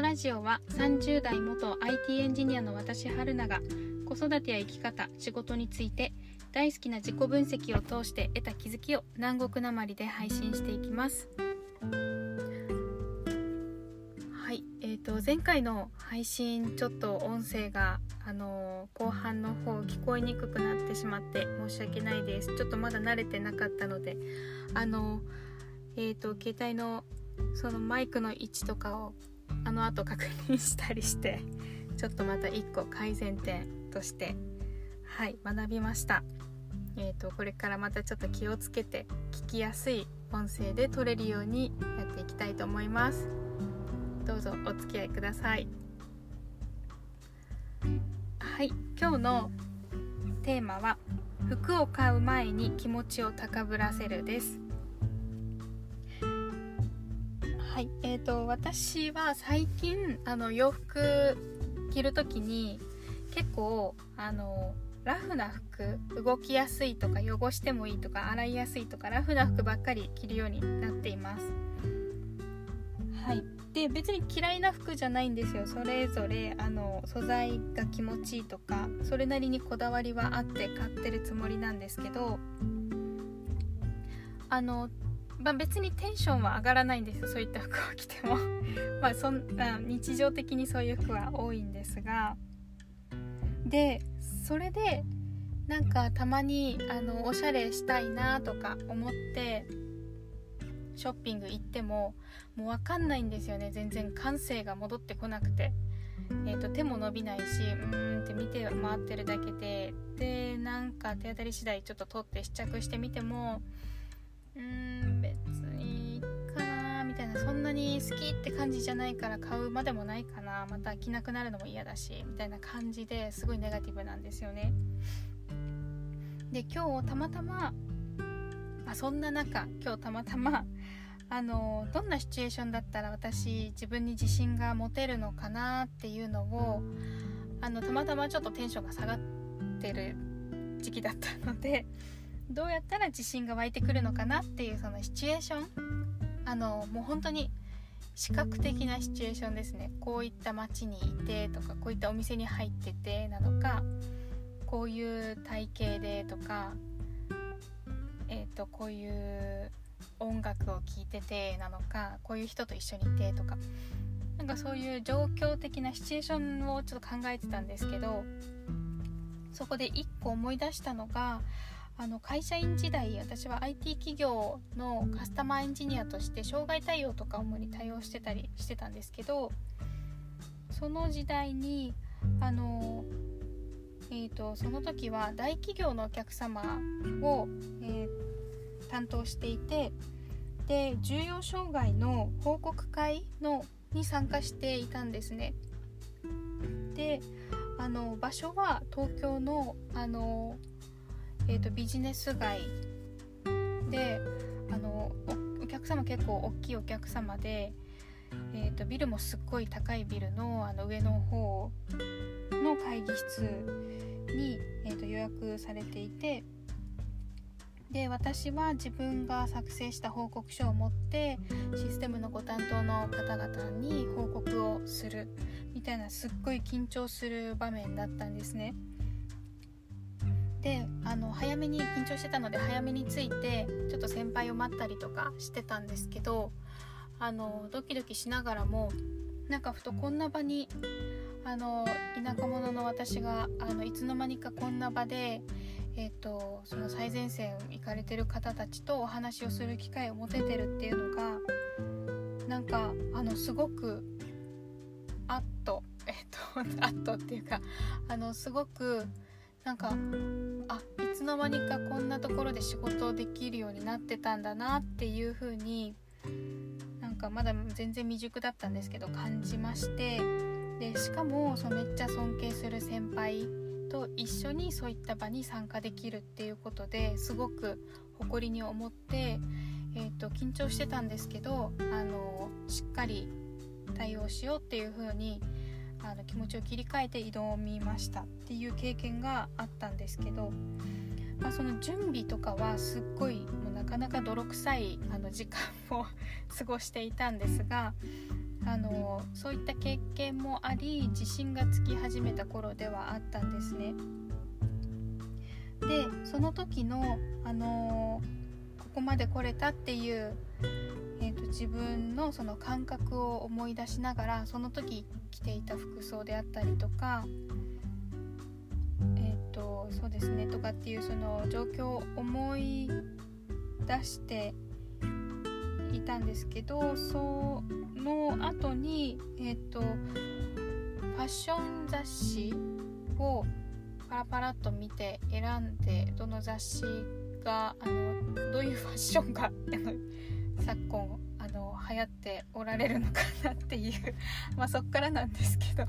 のラジオは30代元 IT エンジニアの私春菜が子育てや生き方仕事について大好きな自己分析を通して得た気づきを南国なまりで配信していきます。はいえーと、前回の配信ちょっと音声があのー、後半の方聞こえにくくなってしまって申し訳ないです。ちょっとまだ慣れてなかったのであのー、え、ー、と携帯のそのマイクの位置とかをあの後確認したりしてちょっとまた1個改善点としてはい学びました。えーと、これからまたちょっと気をつけて聞きやすい音声で撮れるようにやっていきたいと思います。どうぞお付き合いください。はい今日のテーマは服を買う前に気持ちを高ぶらせるです。はいえーと、私は最近あの洋服着る時に結構あのラフな服動きやすいとか汚してもいいとか洗いやすいとかラフな服ばっかり着るようになっています。はいで別に嫌いな服じゃないんですよ。それぞれあの素材が気持ちいいとかそれなりにこだわりはあって買ってるつもりなんですけどあのまあ、別にテンションは上がらないんですよそういった服を着ても。まあそん日常的にそういう服は多いんですが。でそれでなんかたまにあのおしゃれしたいなとか思ってショッピング行ってももう分かんないんですよね。全然感性が戻ってこなくて、えーと、手も伸びないしうーんって見て回ってるだけで。でなんか手当たり次第ちょっと取って試着してみてもうーんそんなに好きって感じじゃないから買うまでもないかな。また着なくなるのも嫌だしみたいな感じですごいネガティブなんですよね。で今日たまたま、まあ、そんな中今日たまたまあのどんなシチュエーションだったら私自分に自信が持てるのかなっていうのをあのたまたまちょっとテンションが下がってる時期だったのでどうやったら自信が湧いてくるのかなっていうそのシチュエーションあのもう本当に視覚的なシチュエーションですね。こういった街にいてとかこういったお店に入っててなのかこういう体型でとかえっ、ー、とこういう音楽を聴いててなのかこういう人と一緒にいてとかなんかそういう状況的なシチュエーションをちょっと考えてたんですけどそこで1個思い出したのがあの会社員時代私は IT 企業のカスタマーエンジニアとして障害対応とか主に対応してたりしてたんですけどその時代にあのえーと、その時は大企業のお客様を、えー、担当していてで重要障害の報告会のに参加していたんですね。であの場所は東京のあのえーと、ビジネス街であのお客様結構大きいお客様で、えーと、ビルもすっごい高いビルのあの上の方の会議室に、えーと予約されていてで私は自分が作成した報告書を持ってシステムのご担当の方々に報告をするみたいなすっごい緊張する場面だったんですね。であの早めに緊張してたので早めに着いてちょっと先輩を待ったりとかしてたんですけどあのドキドキしながらもなんかふとこんな場にあの田舎者の私があのいつの間にかこんな場で、えーと、その最前線行かれてる方たちとお話をする機会を持ててるっていうのがなんかあのすごくあっとえっ、ー、とあっとっていうかあのすごくなんかつの間にかこんなところで仕事できるようになってたんだなっていう風になんかまだ全然未熟だったんですけど感じましてでしかもそうめっちゃ尊敬する先輩と一緒にそういった場に参加できるっていうことですごく誇りに思って、えーと、緊張してたんですけどあのしっかり対応しようっていう風にあの気持ちを切り替えて挑みましたっていう経験があったんですけど、まあ、その準備とかはすっごいもうなかなか泥臭いあの時間を過ごしていたんですがあのそういった経験もあり自信がつき始めた頃ではあったんですね。でその時の、あのここまで来れたっていう、えーと、自分のその感覚を思い出しながらその時着ていた服装であったりとか、とそうですねとかっていうその状況を思い出していたんですけどその後にえっ、ー、とファッション雑誌をパラパラっと見て選んでどの雑誌があのどういうファッションが昨今の流行っておられるのかなっていう まあそっからなんですけど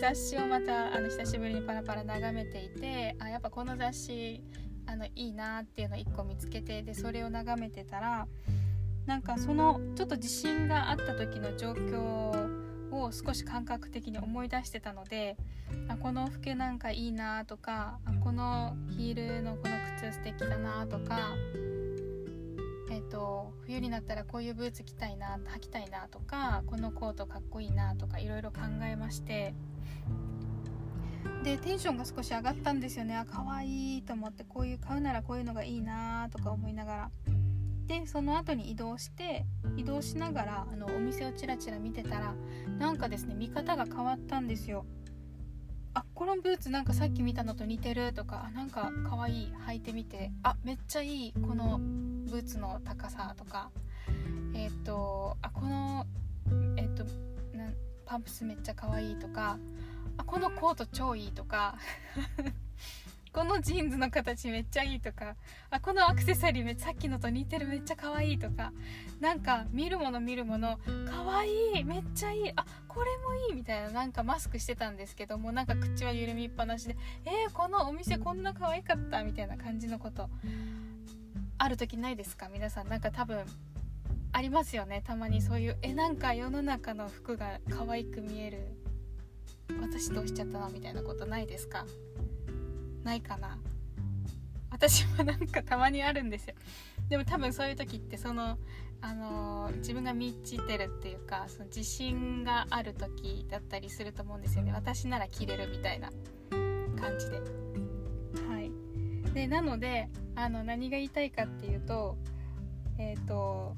雑誌をまたあの久しぶりにパラパラ眺めていてあやっぱこの雑誌あのいいなっていうのを1個見つけてでそれを眺めてたらなんかそのちょっと自信があった時の状況を少し感覚的に思い出してたのであこの服なんかいいなとかあこのヒールのこの靴素敵だなとかえーと、冬になったらこういうブーツ着たいな履きたいなとかこのコートかっこいいなとかいろいろ考えまして。でテンションが少し上がったんですよね。あ可愛いと思ってこういう買うならこういうのがいいなとか思いながら。でその後に移動して移動しながらあのお店をチラチラ見てたらなんかですね見方が変わったんですよ。あこのブーツなんかさっき見たのと似てるとかあなんか可愛い履いてみて。あめっちゃいいこのブーツの高さとか。えっ、ー、とあこのえっ、ー、とパンプスめっちゃ可愛いとか。あこのコート超いいとか。このジーンズの形めっちゃいいとかあこのアクセサリーめさっきのと似てるめっちゃ可愛いとかなんか見るもの見るもの可愛いめっちゃいいあこれもいいみたいななんかマスクしてたんですけどもなんか口は緩みっぱなしでえー、このお店こんな可愛かったみたいな感じのことある時ないですか？皆さんなんか多分ありますよね。たまにそういうえなんか世の中の服が可愛く見える私どうしちゃったの？みたいなことないですか？ないかな。私もなんかたまにあるんですよ。でも多分そういう時ってそのあのー、自分が満ちてるっていうかその自信がある時だったりすると思うんですよね。私なら着れるみたいな。感じで。はい。でなのであの何が言いたいかっていうとえっ、ー、と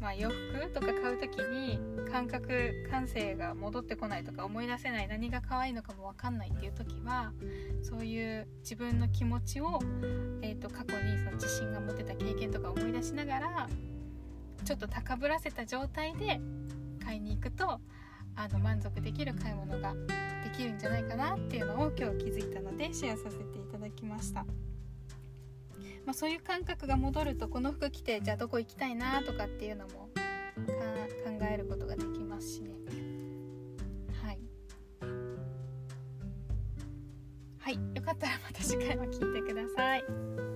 まあ、洋服とか買う時に感覚感性が戻ってこないとか思い出せない何が可愛いのかも分かんないっていう時はそういう自分の気持ちを、えーと、過去にその自信が持てた経験とか思い出しながらちょっと高ぶらせた状態で買いに行くとあの満足できる買い物ができるんじゃないかなっていうのを今日気づいたのでシェアさせていただきました。まあ、そういう感覚が戻るとこの服着てじゃあどこ行きたいなとかっていうのも考えることができますしね。はい。はい。よかったらまた次回も聴いてください